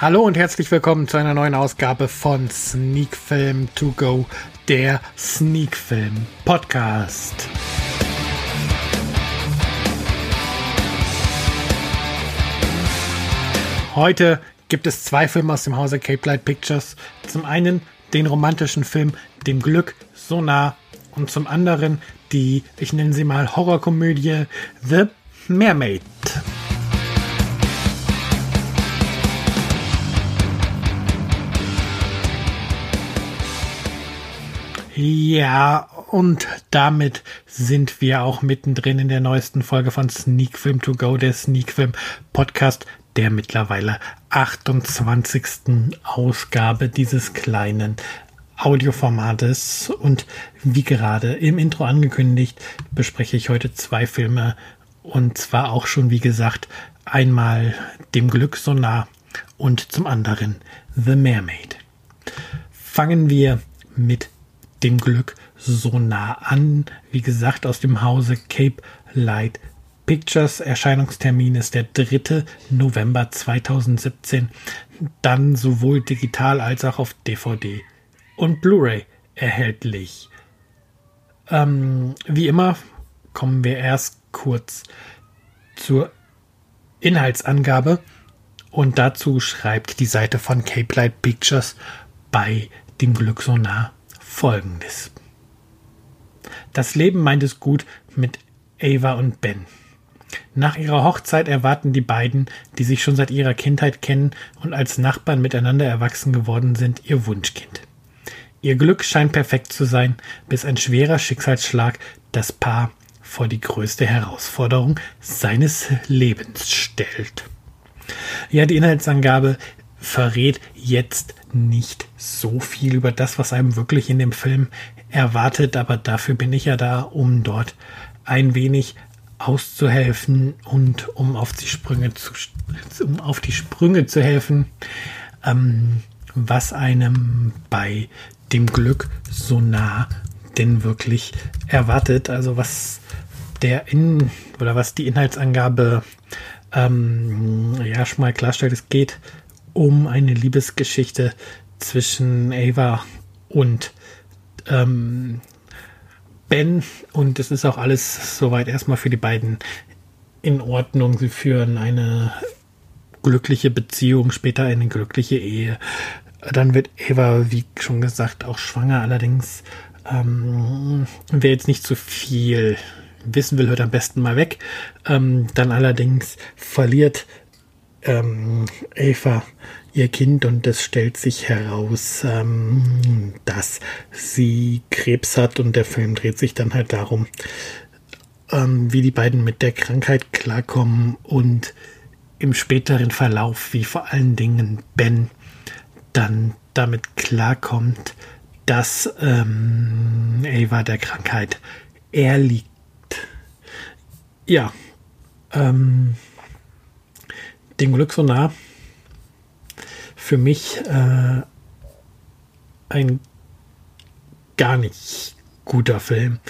Hallo und herzlich willkommen zu einer neuen Ausgabe von Sneak Film To Go, der Sneak Film Podcast. Heute gibt es zwei Filme aus dem Hause Cape Light Pictures. Zum einen den romantischen Film Dem Glück so nah und zum anderen die, ich nenne sie mal Horrorkomödie The Mermaid. Ja, und damit sind wir auch mittendrin in der neuesten Folge von Sneak Film To Go, der Sneak Film Podcast, der mittlerweile 28. Ausgabe dieses kleinen Audioformates. Und wie gerade im Intro angekündigt, bespreche ich heute zwei Filme. Und zwar auch schon, wie gesagt, einmal dem Glück so nah und zum anderen The Mermaid. Fangen wir mit dem Glück so nah an. Wie gesagt, aus dem Hause Cape Light Pictures. Erscheinungstermin ist der 3. November 2017. Dann sowohl digital als auch auf DVD und Blu-ray erhältlich. Ähm, wie immer kommen wir erst kurz zur Inhaltsangabe und dazu schreibt die Seite von Cape Light Pictures bei dem Glück so nah folgendes. Das Leben meint es gut mit Ava und Ben. Nach ihrer Hochzeit erwarten die beiden, die sich schon seit ihrer Kindheit kennen und als Nachbarn miteinander erwachsen geworden sind, ihr Wunschkind. Ihr Glück scheint perfekt zu sein, bis ein schwerer Schicksalsschlag das Paar vor die größte Herausforderung seines Lebens stellt. Ja, die Inhaltsangabe verrät jetzt nicht so viel über das, was einem wirklich in dem Film erwartet, aber dafür bin ich ja da, um dort ein wenig auszuhelfen und um auf die Sprünge zu, um auf die Sprünge zu helfen, ähm, was einem bei dem Glück so nah denn wirklich erwartet. Also was der in oder was die Inhaltsangabe ähm, ja schon mal klarstellt, es geht um eine Liebesgeschichte zwischen Ava und ähm, Ben. Und es ist auch alles soweit erstmal für die beiden in Ordnung. Sie führen eine glückliche Beziehung, später eine glückliche Ehe. Dann wird Ava, wie schon gesagt, auch schwanger. Allerdings, ähm, wer jetzt nicht zu viel wissen will, hört am besten mal weg. Ähm, dann allerdings verliert ähm, Eva ihr Kind und es stellt sich heraus, ähm, dass sie Krebs hat und der Film dreht sich dann halt darum, ähm, wie die beiden mit der Krankheit klarkommen und im späteren Verlauf, wie vor allen Dingen Ben dann damit klarkommt, dass ähm, Ava der Krankheit erliegt. Ja, ähm, dem Glück so nah. Für mich äh, ein gar nicht guter Film.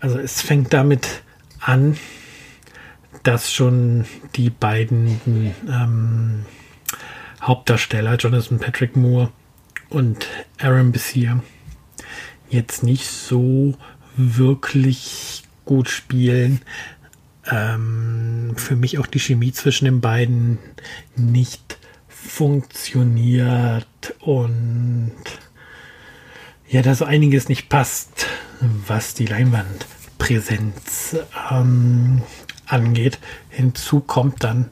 Also es fängt damit an, dass schon die beiden ähm, Hauptdarsteller, Jonathan Patrick Moore und Aaron Bessier, jetzt nicht so wirklich gut spielen ähm, für mich auch die Chemie zwischen den beiden nicht funktioniert und ja, da so einiges nicht passt, was die Leinwandpräsenz ähm, angeht. Hinzu kommt dann,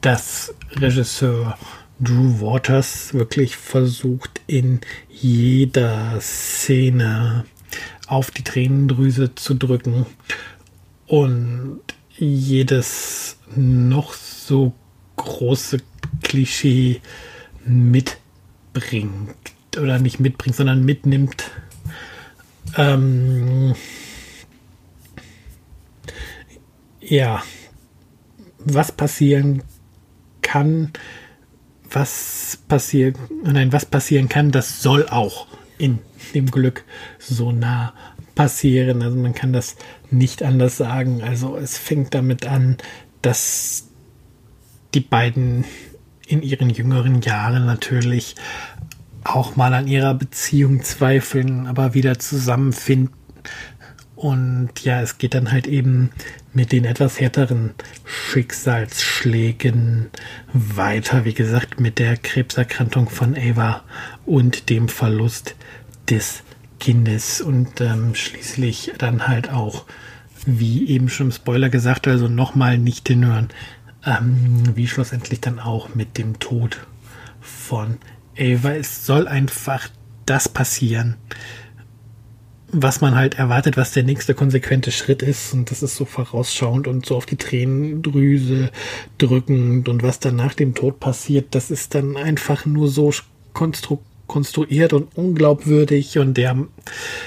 dass Regisseur Drew Waters wirklich versucht, in jeder Szene auf die Tränendrüse zu drücken und jedes noch so große Klischee mitbringt oder nicht mitbringt, sondern mitnimmt. Ähm, ja, was passieren kann, was passiert, nein, was passieren kann, das soll auch in dem Glück so nah passieren. Also man kann das nicht anders sagen. Also es fängt damit an, dass die beiden in ihren jüngeren Jahren natürlich auch mal an ihrer Beziehung zweifeln, aber wieder zusammenfinden. Und ja, es geht dann halt eben mit den etwas härteren Schicksalsschlägen weiter. Wie gesagt, mit der Krebserkrankung von Ava und dem Verlust des Kindes und ähm, schließlich dann halt auch, wie eben schon im Spoiler gesagt, also nochmal nicht hinhören, ähm, wie schlussendlich dann auch mit dem Tod von Ava. Es soll einfach das passieren, was man halt erwartet, was der nächste konsequente Schritt ist. Und das ist so vorausschauend und so auf die Tränendrüse drückend. Und was dann nach dem Tod passiert, das ist dann einfach nur so konstruktiv konstruiert und unglaubwürdig und der,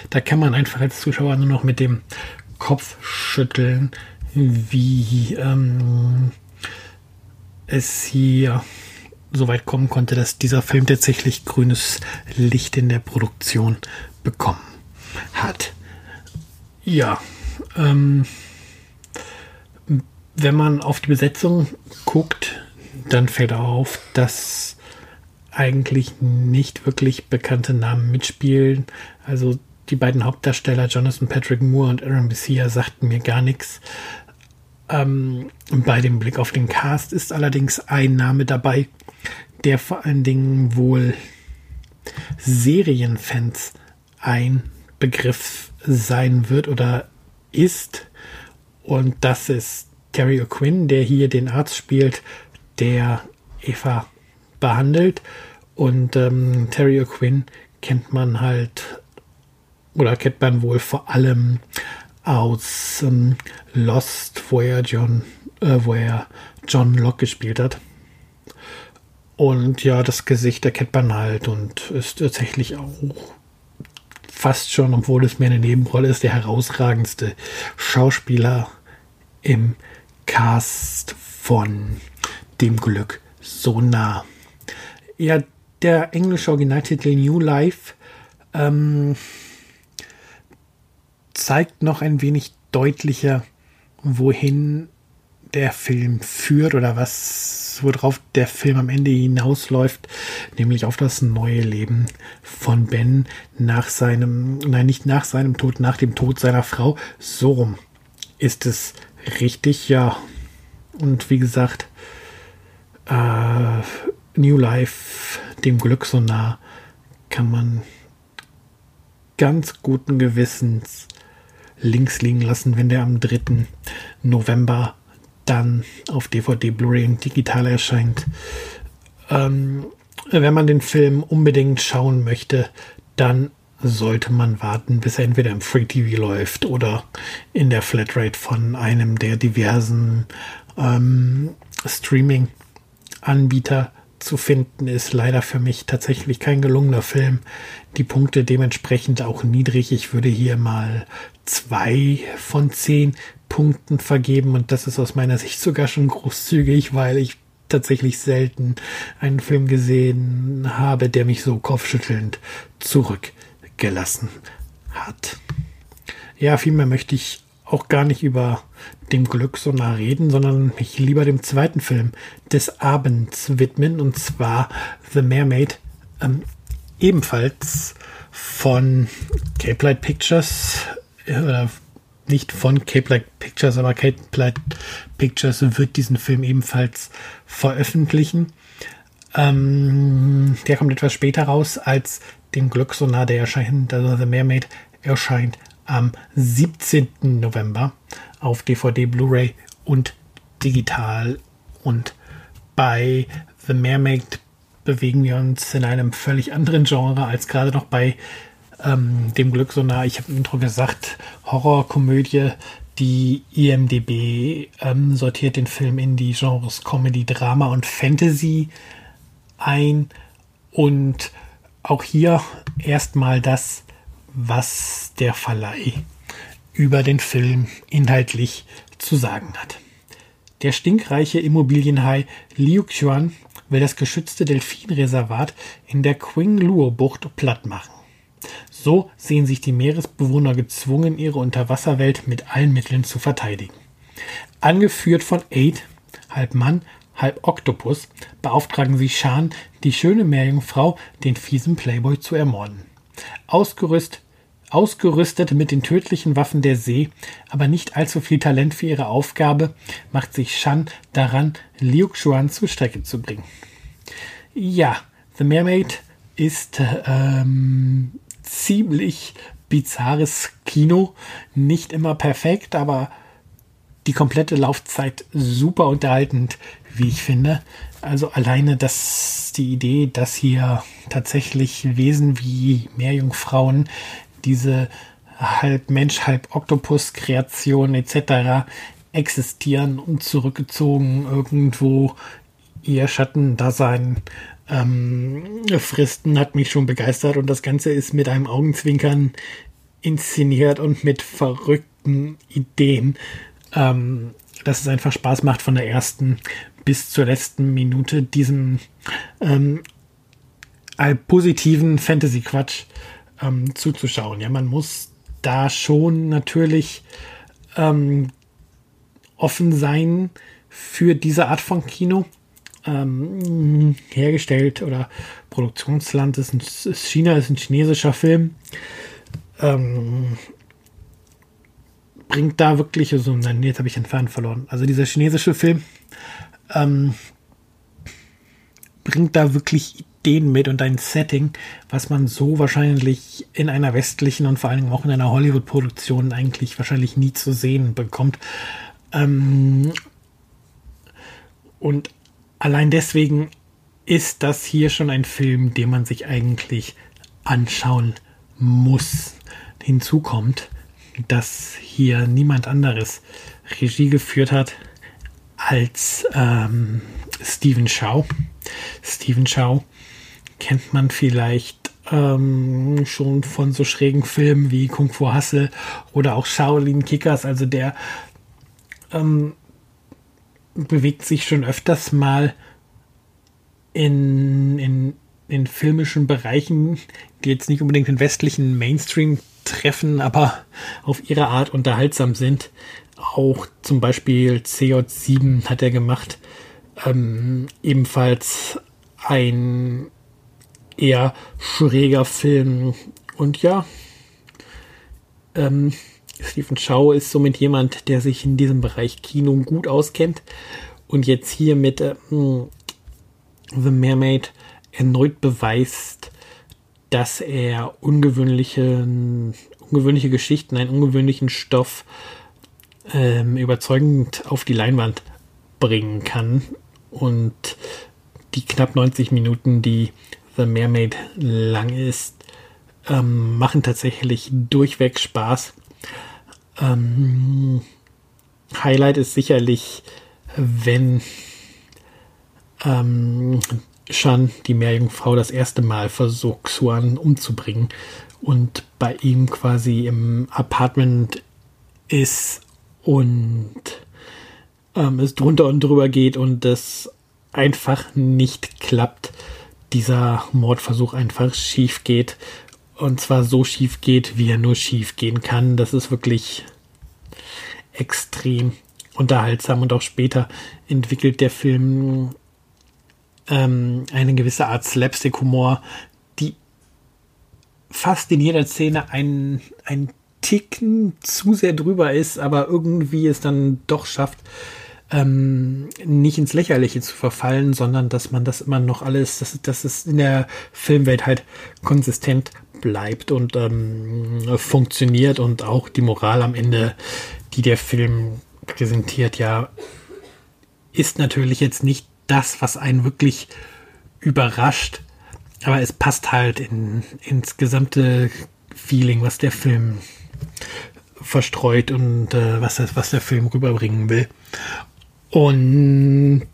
da kann man einfach als Zuschauer nur noch mit dem Kopf schütteln, wie ähm, es hier so weit kommen konnte, dass dieser Film tatsächlich grünes Licht in der Produktion bekommen hat. Ja, ähm, wenn man auf die Besetzung guckt, dann fällt auf, dass eigentlich nicht wirklich bekannte Namen mitspielen. Also die beiden Hauptdarsteller Jonathan Patrick Moore und Aaron Messiah sagten mir gar nichts. Ähm, bei dem Blick auf den Cast ist allerdings ein Name dabei, der vor allen Dingen wohl Serienfans ein Begriff sein wird oder ist. Und das ist Terry O'Quinn, der hier den Arzt spielt, der Eva behandelt. Und ähm, Terry O'Quinn kennt man halt oder kennt man wohl vor allem aus ähm, Lost, wo er John, äh, wo er John Locke gespielt hat. Und ja, das Gesicht erkennt man halt und ist tatsächlich auch fast schon, obwohl es mehr eine Nebenrolle ist, der herausragendste Schauspieler im Cast von dem Glück so nah. Ja, der englische Originaltitel New Life ähm, zeigt noch ein wenig deutlicher, wohin der Film führt oder was, worauf der Film am Ende hinausläuft, nämlich auf das neue Leben von Ben nach seinem, nein, nicht nach seinem Tod, nach dem Tod seiner Frau. So rum ist es richtig, ja. Und wie gesagt, äh, New Life dem Glück so nah, kann man ganz guten Gewissens links liegen lassen, wenn der am 3. November dann auf DVD, Blu-ray und digital erscheint. Ähm, wenn man den Film unbedingt schauen möchte, dann sollte man warten, bis er entweder im Free TV läuft oder in der Flatrate von einem der diversen ähm, Streaming-Anbieter zu finden, ist leider für mich tatsächlich kein gelungener Film. Die Punkte dementsprechend auch niedrig. Ich würde hier mal zwei von zehn Punkten vergeben und das ist aus meiner Sicht sogar schon großzügig, weil ich tatsächlich selten einen Film gesehen habe, der mich so kopfschüttelnd zurückgelassen hat. Ja, vielmehr möchte ich auch gar nicht über dem Glück so nah reden, sondern mich lieber dem zweiten Film des Abends widmen, und zwar The Mermaid, ähm, ebenfalls von Cape Light Pictures, äh, nicht von Cape Light Pictures, aber Cape Light Pictures wird diesen Film ebenfalls veröffentlichen. Ähm, der kommt etwas später raus als dem Glück so nah, der erscheint, also The Mermaid erscheint am 17. November auf DVD, Blu-ray und digital. Und bei The Mermaid bewegen wir uns in einem völlig anderen Genre als gerade noch bei ähm, dem Glück so nah. Ich habe im Intro gesagt, Horrorkomödie. Die IMDB ähm, sortiert den Film in die Genres Comedy, Drama und Fantasy ein. Und auch hier erstmal das, was der Verleih über den Film inhaltlich zu sagen hat. Der stinkreiche Immobilienhai Liu Xuan will das geschützte Delfinreservat in der Qingluo-Bucht platt machen. So sehen sich die Meeresbewohner gezwungen, ihre Unterwasserwelt mit allen Mitteln zu verteidigen. Angeführt von Aid, halb Mann, halb Oktopus, beauftragen sie Shan, die schöne Meerjungfrau, den fiesen Playboy zu ermorden. Ausgerüstet, ausgerüstet mit den tödlichen Waffen der See, aber nicht allzu viel Talent für ihre Aufgabe, macht sich Shan daran, Liu Xuan zur Strecke zu bringen. Ja, The Mermaid ist ähm, ziemlich bizarres Kino. Nicht immer perfekt, aber die komplette Laufzeit super unterhaltend, wie ich finde. Also alleine das, die Idee, dass hier tatsächlich Wesen wie Meerjungfrauen diese halb Mensch, halb Oktopus-Kreation etc. existieren und zurückgezogen irgendwo ihr Schattendasein ähm, Fristen hat mich schon begeistert und das Ganze ist mit einem Augenzwinkern inszeniert und mit verrückten Ideen, ähm, dass es einfach Spaß macht von der ersten bis zur letzten Minute diesem ähm, positiven Fantasy-Quatsch ähm, zuzuschauen. Ja, man muss da schon natürlich ähm, offen sein für diese Art von Kino ähm, hergestellt oder Produktionsland ist, ein, ist China, ist ein chinesischer Film. Ähm, bringt da wirklich, also nein, jetzt habe ich den Faden verloren. Also dieser chinesische Film ähm, bringt da wirklich Ideen mit und ein Setting, was man so wahrscheinlich in einer westlichen und vor allem auch in einer Hollywood-Produktion eigentlich wahrscheinlich nie zu sehen bekommt. Ähm, und allein deswegen ist das hier schon ein Film, den man sich eigentlich anschauen muss. Hinzu kommt, dass hier niemand anderes Regie geführt hat als ähm, Stephen Chow. Stephen Chow kennt man vielleicht ähm, schon von so schrägen Filmen wie Kung Fu Hustle oder auch Shaolin Kickers. Also der ähm, bewegt sich schon öfters mal in, in, in filmischen Bereichen, die jetzt nicht unbedingt den westlichen Mainstream treffen, aber auf ihre Art unterhaltsam sind. Auch zum Beispiel CJ7 hat er gemacht. Ähm, ebenfalls ein eher schräger Film. Und ja, ähm, Stephen Chow ist somit jemand, der sich in diesem Bereich Kino gut auskennt und jetzt hier mit äh, The Mermaid erneut beweist, dass er ungewöhnliche, ungewöhnliche Geschichten, einen ungewöhnlichen Stoff ähm, überzeugend auf die Leinwand bringen kann. Und die knapp 90 Minuten, die The Mermaid lang ist, ähm, machen tatsächlich durchweg Spaß. Ähm, Highlight ist sicherlich, wenn ähm, Shan, die Meerjungfrau, das erste Mal versucht, Xuan umzubringen und bei ihm quasi im Apartment ist und ähm, es drunter und drüber geht und es einfach nicht klappt. Dieser Mordversuch einfach schief geht und zwar so schief geht, wie er nur schief gehen kann. Das ist wirklich extrem unterhaltsam und auch später entwickelt der Film ähm, eine gewisse Art Slapstick-Humor, die fast in jeder Szene ein, ein Ticken zu sehr drüber ist, aber irgendwie es dann doch schafft, ähm, nicht ins Lächerliche zu verfallen, sondern dass man das immer noch alles, dass, dass es in der Filmwelt halt konsistent bleibt und ähm, funktioniert und auch die Moral am Ende, die der Film präsentiert, ja, ist natürlich jetzt nicht das, was einen wirklich überrascht, aber es passt halt in, ins gesamte Feeling, was der Film verstreut und äh, was, das, was der Film rüberbringen will. Und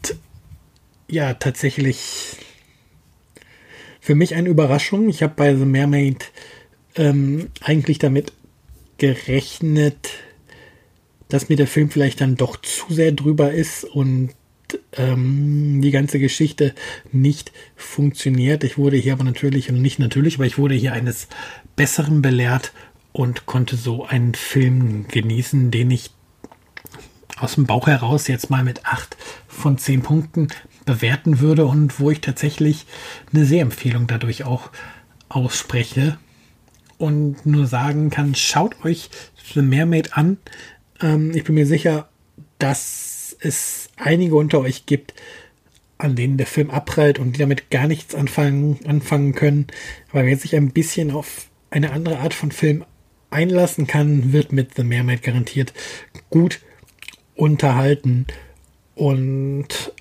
ja, tatsächlich für mich eine Überraschung. Ich habe bei The Mermaid ähm, eigentlich damit gerechnet, dass mir der Film vielleicht dann doch zu sehr drüber ist und ähm, die ganze Geschichte nicht funktioniert. Ich wurde hier aber natürlich, und nicht natürlich, aber ich wurde hier eines Besseren belehrt und konnte so einen Film genießen, den ich aus dem Bauch heraus jetzt mal mit 8 von 10 Punkten bewerten würde und wo ich tatsächlich eine Sehempfehlung dadurch auch ausspreche und nur sagen kann, schaut euch The Mermaid an. Ähm, ich bin mir sicher, dass es einige unter euch gibt, an denen der Film abprallt und die damit gar nichts anfangen, anfangen können. Aber wer sich ein bisschen auf eine andere Art von Film einlassen kann, wird mit The Mermaid garantiert gut unterhalten. Und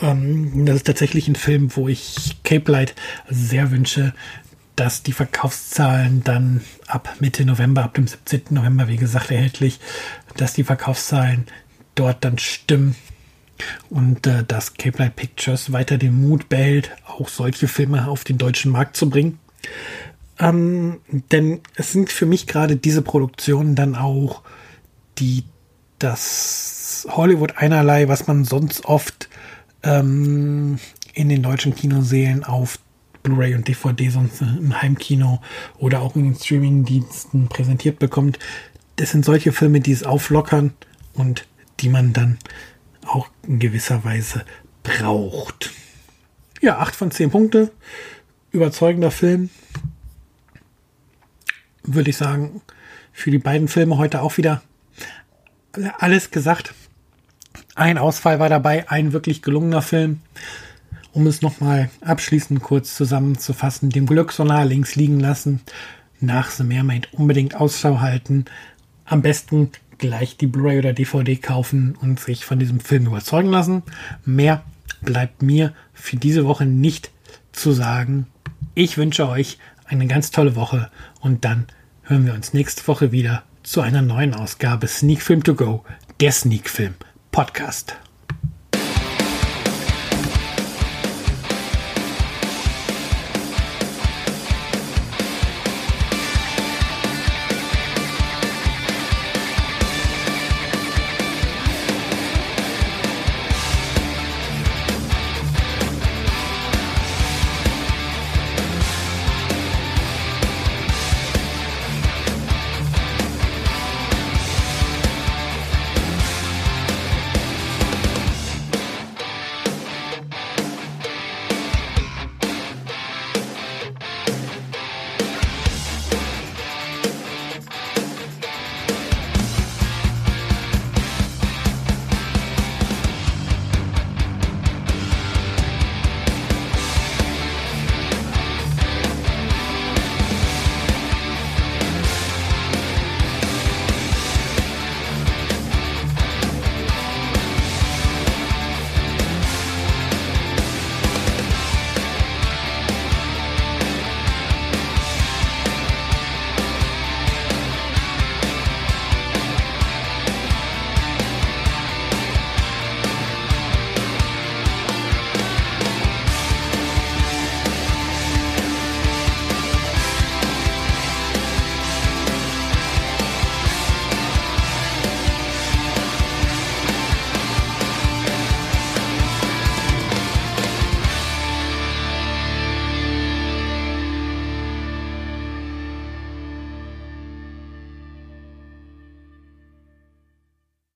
ähm, das ist tatsächlich ein Film, wo ich Cape Light sehr wünsche, dass die Verkaufszahlen dann ab Mitte November, ab dem 17. November, wie gesagt, erhältlich, dass die Verkaufszahlen dort dann stimmen und äh, dass Cape Light Pictures weiter den Mut behält, auch solche Filme auf den deutschen Markt zu bringen. Ähm, denn es sind für mich gerade diese Produktionen dann auch, die das Hollywood einerlei, was man sonst oft ähm, in den deutschen Kinosälen auf Blu-ray und DVD sonst im Heimkino oder auch in den Streaming-Diensten präsentiert bekommt. Das sind solche Filme, die es auflockern und die man dann auch in gewisser Weise braucht. Ja, 8 von 10 Punkte. Überzeugender Film würde ich sagen, für die beiden Filme heute auch wieder alles gesagt. Ein Ausfall war dabei, ein wirklich gelungener Film. Um es nochmal abschließend kurz zusammenzufassen, dem Glückssonar links liegen lassen, nach The Mermaid unbedingt Ausschau halten, am besten gleich die Blu-ray oder DVD kaufen und sich von diesem Film überzeugen lassen. Mehr bleibt mir für diese Woche nicht zu sagen. Ich wünsche euch eine ganz tolle Woche und dann hören wir uns nächste Woche wieder zu einer neuen Ausgabe Sneak Film to Go, der Sneak Film Podcast.